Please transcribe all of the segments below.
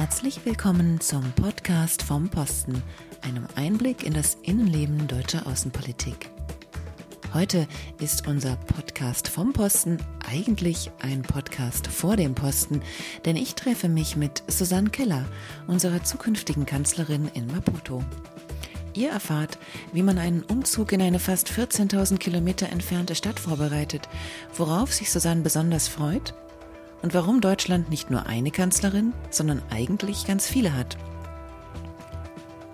Herzlich willkommen zum Podcast vom Posten, einem Einblick in das Innenleben deutscher Außenpolitik. Heute ist unser Podcast vom Posten eigentlich ein Podcast vor dem Posten, denn ich treffe mich mit Susanne Keller, unserer zukünftigen Kanzlerin in Maputo. Ihr erfahrt, wie man einen Umzug in eine fast 14.000 Kilometer entfernte Stadt vorbereitet, worauf sich Susanne besonders freut und warum Deutschland nicht nur eine Kanzlerin, sondern eigentlich ganz viele hat.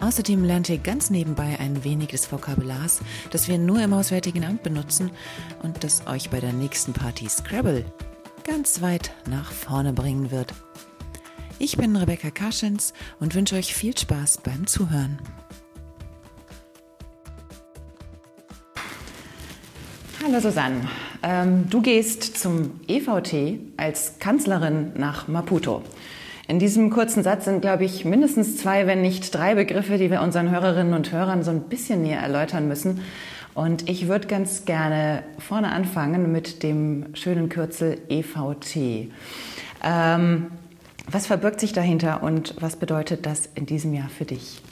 Außerdem lernt ihr ganz nebenbei ein wenig des Vokabulars, das wir nur im Auswärtigen Amt benutzen und das euch bei der nächsten Party Scrabble ganz weit nach vorne bringen wird. Ich bin Rebecca Kaschens und wünsche euch viel Spaß beim Zuhören. Hallo Susanne, ähm, du gehst zum EVT als Kanzlerin nach Maputo. In diesem kurzen Satz sind, glaube ich, mindestens zwei, wenn nicht drei Begriffe, die wir unseren Hörerinnen und Hörern so ein bisschen näher erläutern müssen. Und ich würde ganz gerne vorne anfangen mit dem schönen Kürzel EVT. Ähm, was verbirgt sich dahinter und was bedeutet das in diesem Jahr für dich?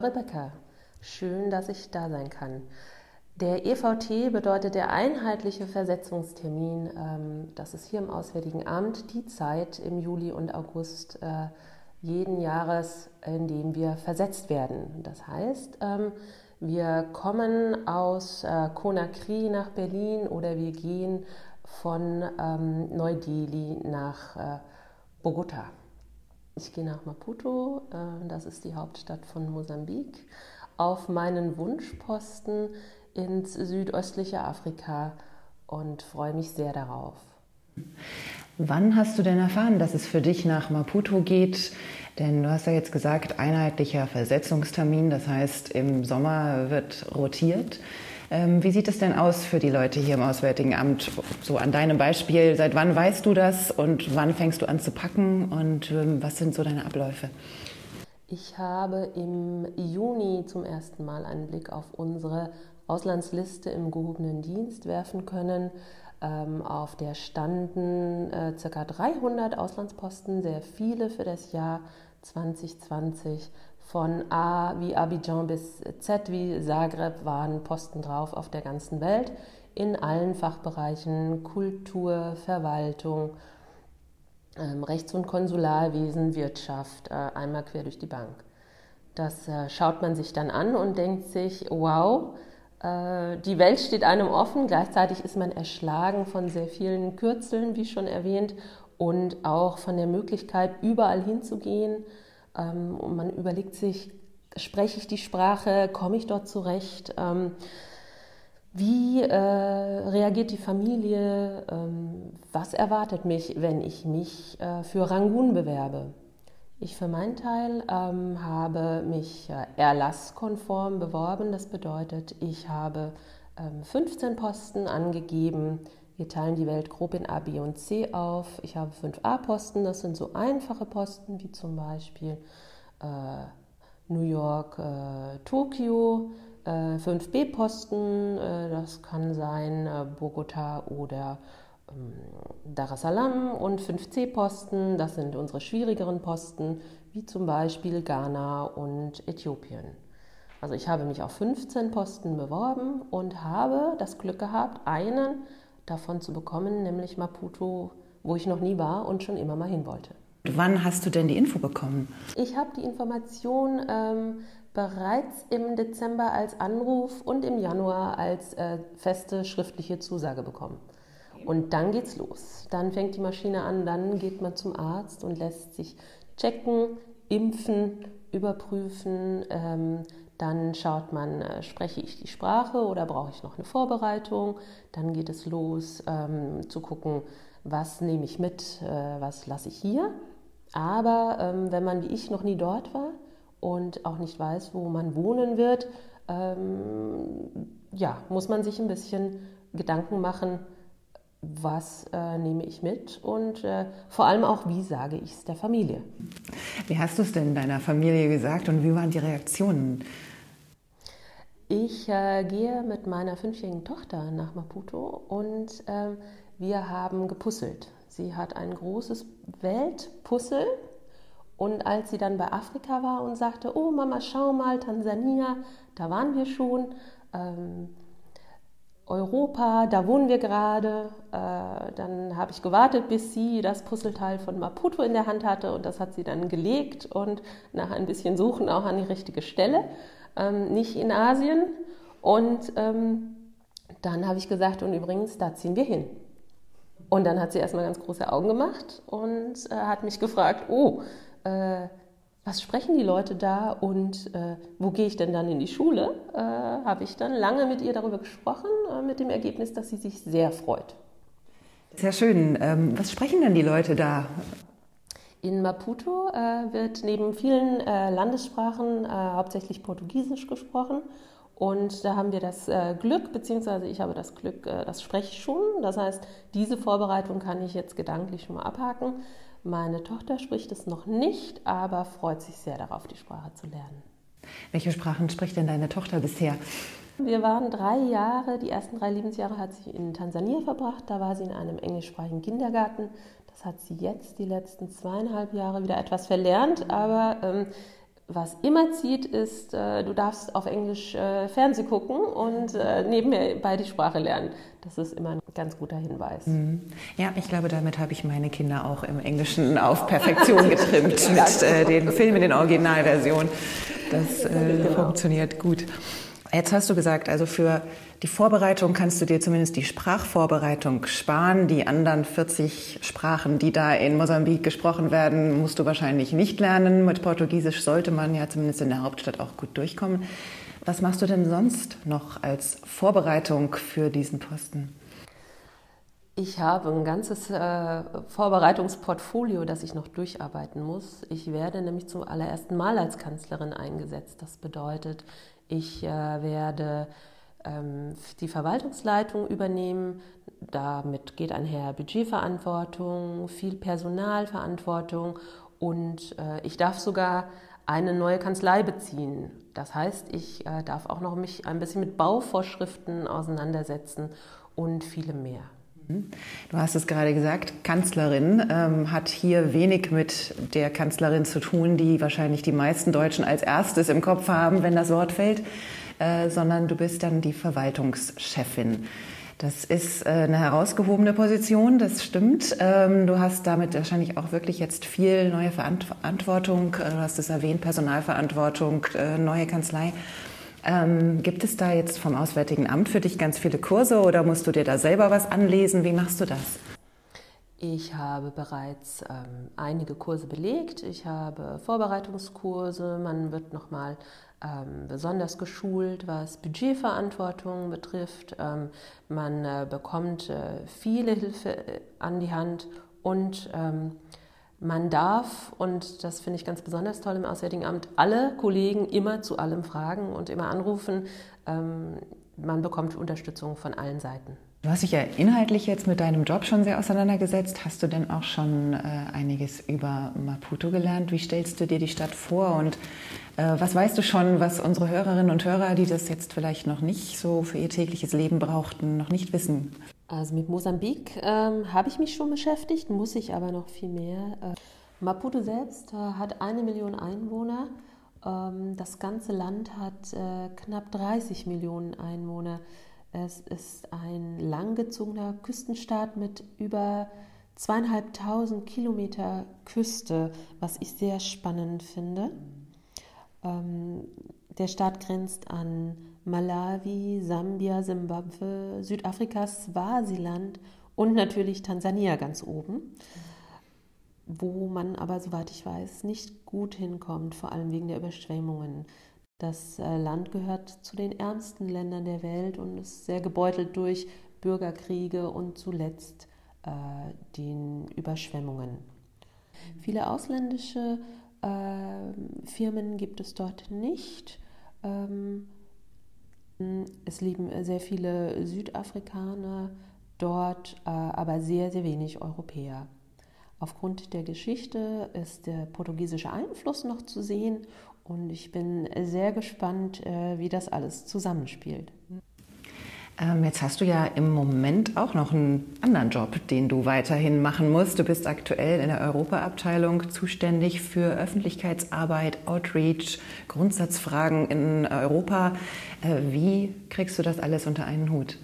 Rebecca, schön, dass ich da sein kann. Der EVT bedeutet der einheitliche Versetzungstermin. Ähm, das ist hier im Auswärtigen Amt die Zeit im Juli und August äh, jeden Jahres, in dem wir versetzt werden. Das heißt, ähm, wir kommen aus äh, Conakry nach Berlin oder wir gehen von ähm, Neu-Delhi nach äh, Bogota. Ich gehe nach Maputo, das ist die Hauptstadt von Mosambik, auf meinen Wunschposten ins südöstliche Afrika und freue mich sehr darauf. Wann hast du denn erfahren, dass es für dich nach Maputo geht? Denn du hast ja jetzt gesagt, einheitlicher Versetzungstermin, das heißt, im Sommer wird rotiert. Ähm, wie sieht es denn aus für die Leute hier im Auswärtigen Amt? So an deinem Beispiel, seit wann weißt du das und wann fängst du an zu packen und ähm, was sind so deine Abläufe? Ich habe im Juni zum ersten Mal einen Blick auf unsere Auslandsliste im gehobenen Dienst werfen können. Ähm, auf der standen äh, ca. 300 Auslandsposten, sehr viele für das Jahr 2020. Von A wie Abidjan bis Z wie Zagreb waren Posten drauf auf der ganzen Welt in allen Fachbereichen Kultur, Verwaltung, ähm, Rechts- und Konsularwesen, Wirtschaft, äh, einmal quer durch die Bank. Das äh, schaut man sich dann an und denkt sich, wow, die Welt steht einem offen, gleichzeitig ist man erschlagen von sehr vielen Kürzeln, wie schon erwähnt, und auch von der Möglichkeit, überall hinzugehen. Ähm, und man überlegt sich, spreche ich die Sprache, komme ich dort zurecht? Ähm, wie äh, reagiert die Familie? Ähm, was erwartet mich, wenn ich mich äh, für Rangun bewerbe? Ich für meinen Teil ähm, habe mich äh, erlasskonform beworben. Das bedeutet, ich habe ähm, 15 Posten angegeben. Wir teilen die Welt grob in A, B und C auf. Ich habe 5 A-Posten, das sind so einfache Posten wie zum Beispiel äh, New York, äh, Tokio. 5 äh, B-Posten, äh, das kann sein äh, Bogota oder Dar es Salaam und 5C-Posten, das sind unsere schwierigeren Posten, wie zum Beispiel Ghana und Äthiopien. Also ich habe mich auf 15 Posten beworben und habe das Glück gehabt, einen davon zu bekommen, nämlich Maputo, wo ich noch nie war und schon immer mal hin wollte. Wann hast du denn die Info bekommen? Ich habe die Information ähm, bereits im Dezember als Anruf und im Januar als äh, feste schriftliche Zusage bekommen. Und dann geht's los. Dann fängt die Maschine an, dann geht man zum Arzt und lässt sich checken, impfen, überprüfen. Ähm, dann schaut man, äh, spreche ich die Sprache oder brauche ich noch eine Vorbereitung. Dann geht es los ähm, zu gucken, was nehme ich mit, äh, was lasse ich hier. Aber ähm, wenn man wie ich noch nie dort war und auch nicht weiß, wo man wohnen wird, ähm, ja, muss man sich ein bisschen Gedanken machen, was äh, nehme ich mit und äh, vor allem auch, wie sage ich es der Familie. Wie hast du es denn deiner Familie gesagt und wie waren die Reaktionen? Ich äh, gehe mit meiner fünfjährigen Tochter nach Maputo und ähm, wir haben gepuzzelt. Sie hat ein großes Weltpuzzle Und als sie dann bei Afrika war und sagte, oh Mama, schau mal, Tansania, da waren wir schon. Ähm, Europa, da wohnen wir gerade. Äh, dann habe ich gewartet, bis sie das Puzzleteil von Maputo in der Hand hatte und das hat sie dann gelegt und nach ein bisschen Suchen auch an die richtige Stelle, ähm, nicht in Asien. Und ähm, dann habe ich gesagt, und übrigens, da ziehen wir hin. Und dann hat sie erstmal ganz große Augen gemacht und äh, hat mich gefragt, oh, äh, was sprechen die Leute da und äh, wo gehe ich denn dann in die Schule, äh, habe ich dann lange mit ihr darüber gesprochen, äh, mit dem Ergebnis, dass sie sich sehr freut. Sehr schön. Ähm, was sprechen denn die Leute da? In Maputo äh, wird neben vielen äh, Landessprachen äh, hauptsächlich Portugiesisch gesprochen. Und da haben wir das Glück, beziehungsweise ich habe das Glück, das spreche ich schon. Das heißt, diese Vorbereitung kann ich jetzt gedanklich schon mal abhaken. Meine Tochter spricht es noch nicht, aber freut sich sehr darauf, die Sprache zu lernen. Welche Sprachen spricht denn deine Tochter bisher? Wir waren drei Jahre, die ersten drei Lebensjahre hat sie in Tansania verbracht. Da war sie in einem englischsprachigen Kindergarten. Das hat sie jetzt die letzten zweieinhalb Jahre wieder etwas verlernt, aber ähm, was immer zieht, ist, äh, du darfst auf Englisch äh, Fernseh gucken und äh, nebenbei die Sprache lernen. Das ist immer ein ganz guter Hinweis. Mhm. Ja, ich glaube, damit habe ich meine Kinder auch im Englischen auf Perfektion getrimmt mit äh, den Filmen in Originalversion. Das äh, genau. funktioniert gut. Jetzt hast du gesagt, also für die Vorbereitung kannst du dir zumindest die Sprachvorbereitung sparen. Die anderen 40 Sprachen, die da in Mosambik gesprochen werden, musst du wahrscheinlich nicht lernen. Mit Portugiesisch sollte man ja zumindest in der Hauptstadt auch gut durchkommen. Was machst du denn sonst noch als Vorbereitung für diesen Posten? Ich habe ein ganzes äh, Vorbereitungsportfolio, das ich noch durcharbeiten muss. Ich werde nämlich zum allerersten Mal als Kanzlerin eingesetzt. Das bedeutet, ich äh, werde ähm, die Verwaltungsleitung übernehmen. Damit geht einher Budgetverantwortung, viel Personalverantwortung und äh, ich darf sogar eine neue Kanzlei beziehen. Das heißt, ich äh, darf auch noch mich ein bisschen mit Bauvorschriften auseinandersetzen und viele mehr. Mhm. Du hast es gerade gesagt, Kanzlerin ähm, hat hier wenig mit der Kanzlerin zu tun, die wahrscheinlich die meisten Deutschen als erstes im Kopf haben, wenn das Wort fällt, äh, sondern du bist dann die Verwaltungschefin. Das ist äh, eine herausgehobene Position, das stimmt. Ähm, du hast damit wahrscheinlich auch wirklich jetzt viel neue Verantwortung. Äh, du hast es erwähnt, Personalverantwortung, äh, neue Kanzlei. Ähm, gibt es da jetzt vom Auswärtigen Amt für dich ganz viele Kurse oder musst du dir da selber was anlesen? Wie machst du das? Ich habe bereits ähm, einige Kurse belegt. Ich habe Vorbereitungskurse. Man wird nochmal ähm, besonders geschult, was Budgetverantwortung betrifft. Ähm, man äh, bekommt äh, viele Hilfe äh, an die Hand und ähm, man darf, und das finde ich ganz besonders toll im Auswärtigen Amt, alle Kollegen immer zu allem fragen und immer anrufen. Ähm, man bekommt Unterstützung von allen Seiten. Du hast dich ja inhaltlich jetzt mit deinem Job schon sehr auseinandergesetzt. Hast du denn auch schon äh, einiges über Maputo gelernt? Wie stellst du dir die Stadt vor und äh, was weißt du schon, was unsere Hörerinnen und Hörer, die das jetzt vielleicht noch nicht so für ihr tägliches Leben brauchten, noch nicht wissen? Also mit Mosambik ähm, habe ich mich schon beschäftigt, muss ich aber noch viel mehr. Äh, Maputo selbst äh, hat eine Million Einwohner. Ähm, das ganze Land hat äh, knapp 30 Millionen Einwohner. Es ist ein langgezogener Küstenstaat mit über zweieinhalbtausend Kilometer Küste, was ich sehr spannend finde. Ähm, der Staat grenzt an Malawi, Sambia, Simbabwe, Südafrika, Swasiland und natürlich Tansania ganz oben, wo man aber, soweit ich weiß, nicht gut hinkommt, vor allem wegen der Überschwemmungen. Das äh, Land gehört zu den ärmsten Ländern der Welt und ist sehr gebeutelt durch Bürgerkriege und zuletzt äh, den Überschwemmungen. Viele ausländische äh, Firmen gibt es dort nicht. Ähm, es leben sehr viele Südafrikaner dort, äh, aber sehr, sehr wenig Europäer. Aufgrund der Geschichte ist der portugiesische Einfluss noch zu sehen und ich bin sehr gespannt, äh, wie das alles zusammenspielt. Ähm, jetzt hast du ja im Moment auch noch einen anderen Job, den du weiterhin machen musst. Du bist aktuell in der Europaabteilung zuständig für Öffentlichkeitsarbeit, Outreach, Grundsatzfragen in Europa. Äh, wie kriegst du das alles unter einen Hut?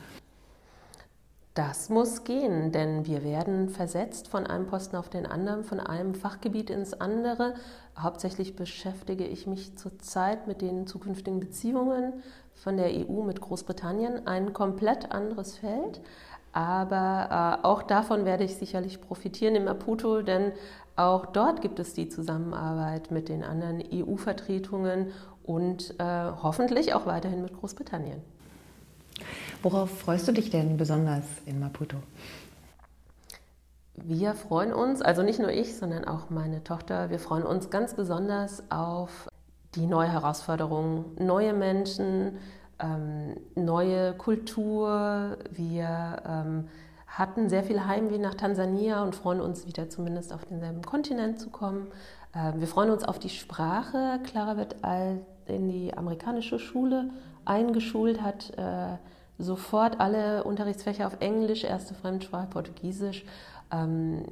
Das muss gehen, denn wir werden versetzt von einem Posten auf den anderen, von einem Fachgebiet ins andere. Hauptsächlich beschäftige ich mich zurzeit mit den zukünftigen Beziehungen von der EU mit Großbritannien, ein komplett anderes Feld. Aber äh, auch davon werde ich sicherlich profitieren im Maputo, denn auch dort gibt es die Zusammenarbeit mit den anderen EU-Vertretungen und äh, hoffentlich auch weiterhin mit Großbritannien. Worauf freust du dich denn besonders in Maputo? Wir freuen uns, also nicht nur ich, sondern auch meine Tochter, wir freuen uns ganz besonders auf die neue Herausforderung, neue Menschen, ähm, neue Kultur. Wir ähm, hatten sehr viel Heimweh nach Tansania und freuen uns wieder zumindest auf denselben Kontinent zu kommen. Ähm, wir freuen uns auf die Sprache. Clara wird in die amerikanische Schule eingeschult, hat äh, sofort alle Unterrichtsfächer auf Englisch, erste Fremdsprache Portugiesisch. Ähm,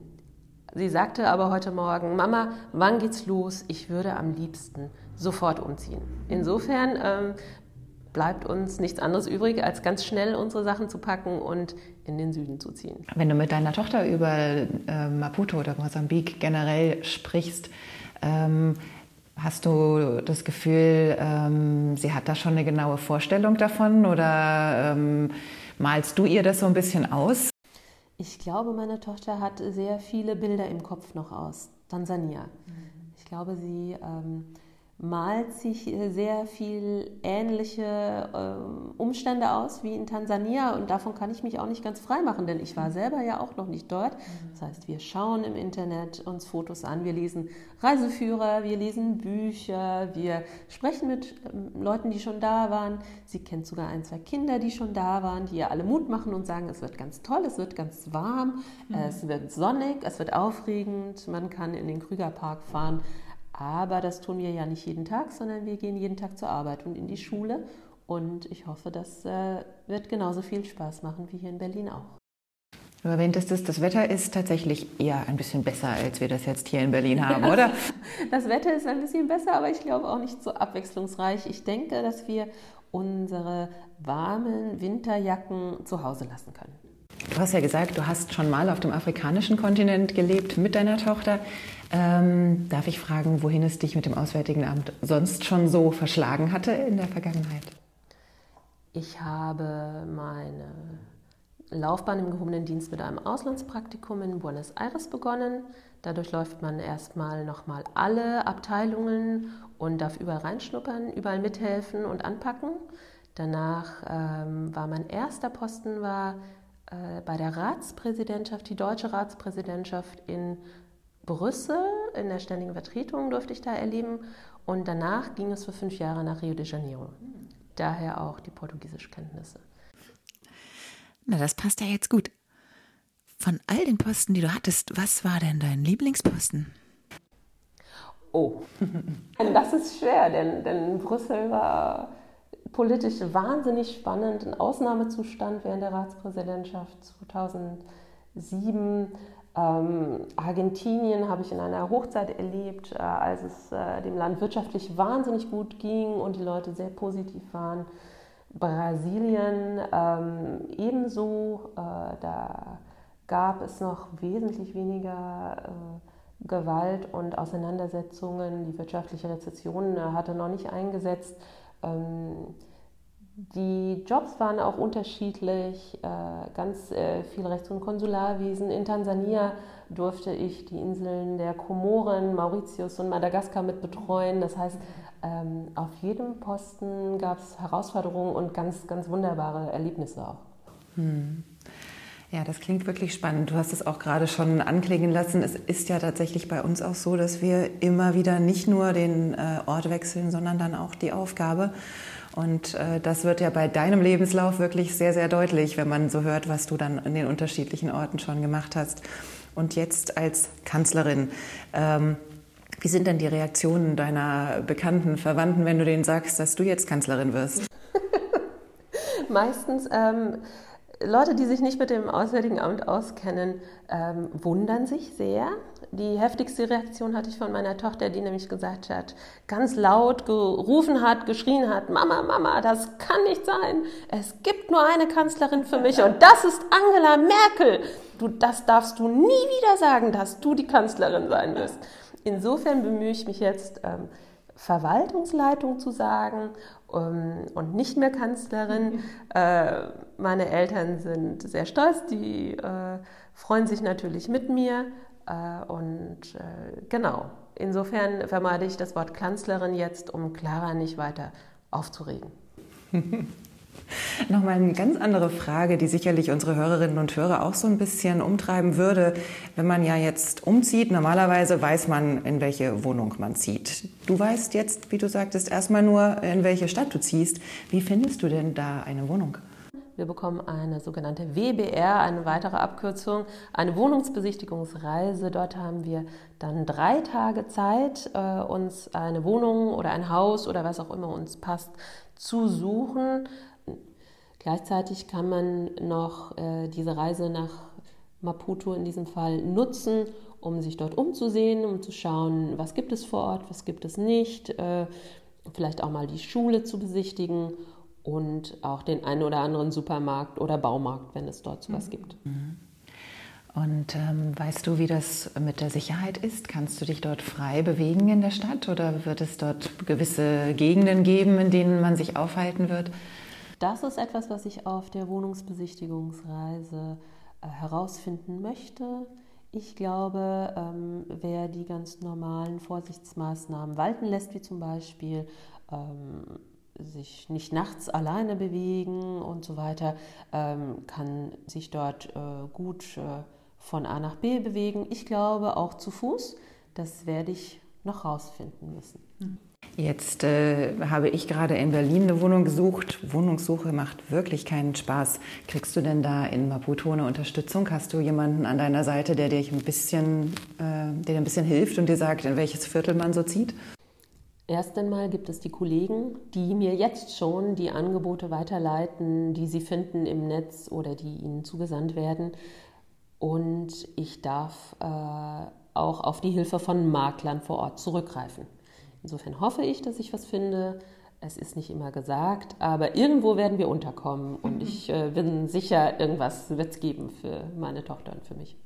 sie sagte aber heute Morgen, Mama, wann geht's los? Ich würde am liebsten sofort umziehen. Insofern ähm, bleibt uns nichts anderes übrig, als ganz schnell unsere Sachen zu packen und in den Süden zu ziehen. Wenn du mit deiner Tochter über äh, Maputo oder Mosambik generell sprichst, ähm, Hast du das Gefühl, ähm, sie hat da schon eine genaue Vorstellung davon oder ähm, malst du ihr das so ein bisschen aus? Ich glaube, meine Tochter hat sehr viele Bilder im Kopf noch aus Tansania. Mhm. Ich glaube, sie ähm, malt sich äh, sehr viel ähnliche äh, Umstände aus wie in Tansania und davon kann ich mich auch nicht ganz frei machen, denn ich war selber ja auch noch nicht dort. Das heißt, wir schauen im Internet uns Fotos an, wir lesen Reiseführer, wir lesen Bücher, wir sprechen mit ähm, Leuten, die schon da waren. Sie kennt sogar ein, zwei Kinder, die schon da waren, die ihr alle Mut machen und sagen, es wird ganz toll, es wird ganz warm, mhm. es wird sonnig, es wird aufregend, man kann in den Krügerpark fahren. Aber das tun wir ja nicht jeden Tag, sondern wir gehen jeden Tag zur Arbeit und in die Schule. Und ich hoffe, das äh, wird genauso viel Spaß machen wie hier in Berlin auch. Du erwähntest es, das Wetter ist tatsächlich eher ein bisschen besser, als wir das jetzt hier in Berlin haben, oder? Das Wetter ist ein bisschen besser, aber ich glaube auch nicht so abwechslungsreich. Ich denke, dass wir unsere warmen Winterjacken zu Hause lassen können. Du hast ja gesagt, du hast schon mal auf dem afrikanischen Kontinent gelebt mit deiner Tochter. Ähm, darf ich fragen, wohin es dich mit dem Auswärtigen Amt sonst schon so verschlagen hatte in der Vergangenheit? Ich habe meine Laufbahn im gehobenen Dienst mit einem Auslandspraktikum in Buenos Aires begonnen. Dadurch läuft man erstmal nochmal alle Abteilungen und darf überall reinschnuppern, überall mithelfen und anpacken. Danach ähm, war mein erster Posten war äh, bei der Ratspräsidentschaft, die deutsche Ratspräsidentschaft in Brüssel, in der ständigen Vertretung durfte ich da erleben. Und danach ging es für fünf Jahre nach Rio de Janeiro. Daher auch die Portugiesischkenntnisse. Na, das passt ja jetzt gut. Von all den Posten, die du hattest, was war denn dein Lieblingsposten? Oh, das ist schwer, denn, denn Brüssel war politisch wahnsinnig spannend, ein Ausnahmezustand während der Ratspräsidentschaft 2007. Ähm, Argentinien habe ich in einer Hochzeit erlebt, äh, als es äh, dem Land wirtschaftlich wahnsinnig gut ging und die Leute sehr positiv waren. Brasilien ähm, ebenso, äh, da gab es noch wesentlich weniger äh, Gewalt und Auseinandersetzungen. Die wirtschaftliche Rezession äh, hatte noch nicht eingesetzt. Ähm, die Jobs waren auch unterschiedlich, äh, ganz äh, viel Rechts- und Konsularwesen. In Tansania durfte ich die Inseln der Komoren, Mauritius und Madagaskar mit betreuen. Das heißt, ähm, auf jedem Posten gab es Herausforderungen und ganz, ganz wunderbare Erlebnisse auch. Hm. Ja, das klingt wirklich spannend. Du hast es auch gerade schon anklingen lassen. Es ist ja tatsächlich bei uns auch so, dass wir immer wieder nicht nur den äh, Ort wechseln, sondern dann auch die Aufgabe. Und äh, das wird ja bei deinem Lebenslauf wirklich sehr, sehr deutlich, wenn man so hört, was du dann an den unterschiedlichen Orten schon gemacht hast. Und jetzt als Kanzlerin. Ähm, wie sind denn die Reaktionen deiner Bekannten, Verwandten, wenn du denen sagst, dass du jetzt Kanzlerin wirst? Meistens ähm, Leute, die sich nicht mit dem Auswärtigen Amt auskennen, ähm, wundern sich sehr. Die heftigste Reaktion hatte ich von meiner Tochter, die nämlich gesagt hat, ganz laut gerufen hat, geschrien hat, Mama, Mama, das kann nicht sein. Es gibt nur eine Kanzlerin für mich und das ist Angela Merkel. Du, das darfst du nie wieder sagen, dass du die Kanzlerin sein wirst. Insofern bemühe ich mich jetzt, ähm, Verwaltungsleitung zu sagen und nicht mehr Kanzlerin. Mhm. Äh, meine Eltern sind sehr stolz, die äh, freuen sich natürlich mit mir. Äh, und genau, insofern vermeide ich das Wort Kanzlerin jetzt, um Clara nicht weiter aufzuregen. Nochmal eine ganz andere Frage, die sicherlich unsere Hörerinnen und Hörer auch so ein bisschen umtreiben würde. Wenn man ja jetzt umzieht, normalerweise weiß man, in welche Wohnung man zieht. Du weißt jetzt, wie du sagtest, erstmal nur, in welche Stadt du ziehst. Wie findest du denn da eine Wohnung? Wir bekommen eine sogenannte WBR, eine weitere Abkürzung, eine Wohnungsbesichtigungsreise. Dort haben wir dann drei Tage Zeit, äh, uns eine Wohnung oder ein Haus oder was auch immer uns passt zu suchen. Gleichzeitig kann man noch äh, diese Reise nach Maputo in diesem Fall nutzen, um sich dort umzusehen, um zu schauen, was gibt es vor Ort, was gibt es nicht, äh, vielleicht auch mal die Schule zu besichtigen und auch den einen oder anderen Supermarkt oder Baumarkt, wenn es dort sowas mhm. gibt. Und ähm, weißt du, wie das mit der Sicherheit ist? Kannst du dich dort frei bewegen in der Stadt oder wird es dort gewisse Gegenden geben, in denen man sich aufhalten wird? Das ist etwas, was ich auf der Wohnungsbesichtigungsreise äh, herausfinden möchte. Ich glaube, ähm, wer die ganz normalen Vorsichtsmaßnahmen walten lässt, wie zum Beispiel ähm, sich nicht nachts alleine bewegen und so weiter, ähm, kann sich dort äh, gut äh, von A nach B bewegen. Ich glaube auch zu Fuß. Das werde ich noch rausfinden müssen. Mhm. Jetzt äh, habe ich gerade in Berlin eine Wohnung gesucht. Wohnungssuche macht wirklich keinen Spaß. Kriegst du denn da in Maputo eine Unterstützung? Hast du jemanden an deiner Seite, der dir ein bisschen, äh, der ein bisschen hilft und dir sagt, in welches Viertel man so zieht? Erst einmal gibt es die Kollegen, die mir jetzt schon die Angebote weiterleiten, die sie finden im Netz oder die ihnen zugesandt werden. Und ich darf äh, auch auf die Hilfe von Maklern vor Ort zurückgreifen. Insofern hoffe ich, dass ich was finde. Es ist nicht immer gesagt, aber irgendwo werden wir unterkommen und mhm. ich äh, bin sicher, irgendwas wird es geben für meine Tochter und für mich.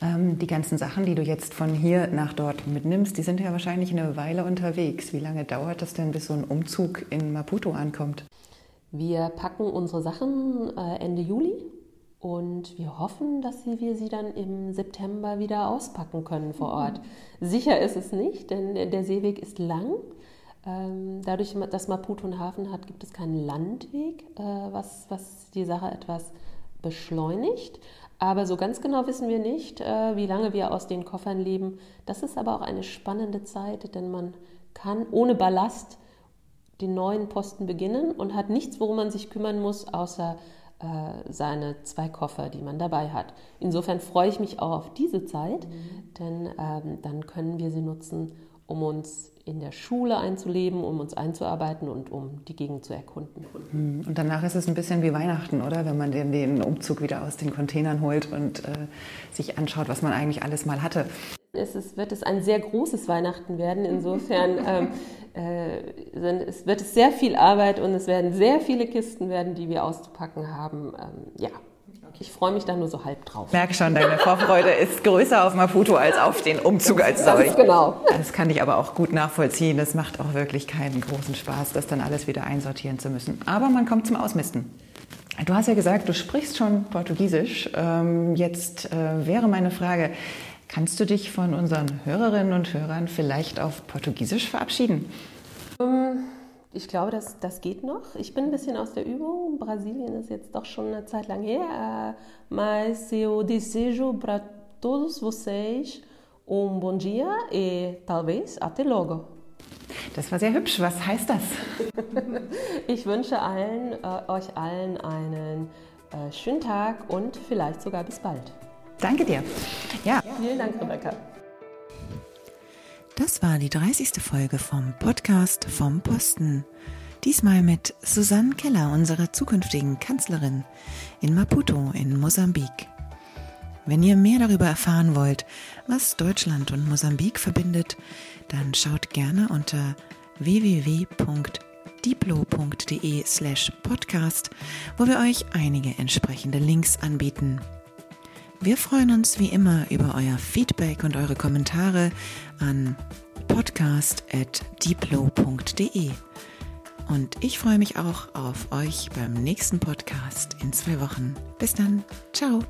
Ähm, die ganzen Sachen, die du jetzt von hier nach dort mitnimmst, die sind ja wahrscheinlich eine Weile unterwegs. Wie lange dauert das denn, bis so ein Umzug in Maputo ankommt? Wir packen unsere Sachen äh, Ende Juli und wir hoffen, dass wir sie dann im September wieder auspacken können vor mhm. Ort. Sicher ist es nicht, denn der Seeweg ist lang. Ähm, dadurch, dass Maputo einen Hafen hat, gibt es keinen Landweg, äh, was, was die Sache etwas beschleunigt. Aber so ganz genau wissen wir nicht, äh, wie lange wir aus den Koffern leben. Das ist aber auch eine spannende Zeit, denn man kann ohne Ballast den neuen Posten beginnen und hat nichts, worum man sich kümmern muss, außer äh, seine zwei Koffer, die man dabei hat. Insofern freue ich mich auch auf diese Zeit, mhm. denn ähm, dann können wir sie nutzen, um uns in der Schule einzuleben, um uns einzuarbeiten und um die Gegend zu erkunden. Mhm. Und danach ist es ein bisschen wie Weihnachten, oder? Wenn man den, den Umzug wieder aus den Containern holt und äh, sich anschaut, was man eigentlich alles mal hatte. Es ist, wird es ein sehr großes Weihnachten werden. Insofern ähm, äh, es wird es sehr viel Arbeit und es werden sehr viele Kisten werden, die wir auszupacken haben. Ähm, ja, ich freue mich da nur so halb drauf. Ich merke schon, deine Vorfreude ist größer auf Maputo als auf den Umzug als solch. Genau. Das kann ich aber auch gut nachvollziehen. Das macht auch wirklich keinen großen Spaß, das dann alles wieder einsortieren zu müssen. Aber man kommt zum Ausmisten. Du hast ja gesagt, du sprichst schon Portugiesisch. Ähm, jetzt äh, wäre meine Frage, Kannst du dich von unseren Hörerinnen und Hörern vielleicht auf Portugiesisch verabschieden? Ähm, ich glaube, das, das geht noch. Ich bin ein bisschen aus der Übung. Brasilien ist jetzt doch schon eine Zeit lang her. Mas eu desejo para todos vocês um bom dia e talvez até logo. Das war sehr hübsch. Was heißt das? ich wünsche allen, äh, euch allen einen äh, schönen Tag und vielleicht sogar bis bald. Danke dir. Ja. Vielen Dank, Rebecca. Das war die 30. Folge vom Podcast vom Posten. Diesmal mit Susanne Keller, unserer zukünftigen Kanzlerin in Maputo in Mosambik. Wenn ihr mehr darüber erfahren wollt, was Deutschland und Mosambik verbindet, dann schaut gerne unter www.diplo.de slash podcast, wo wir euch einige entsprechende Links anbieten. Wir freuen uns wie immer über euer Feedback und eure Kommentare an podcast.diplo.de. Und ich freue mich auch auf euch beim nächsten Podcast in zwei Wochen. Bis dann. Ciao.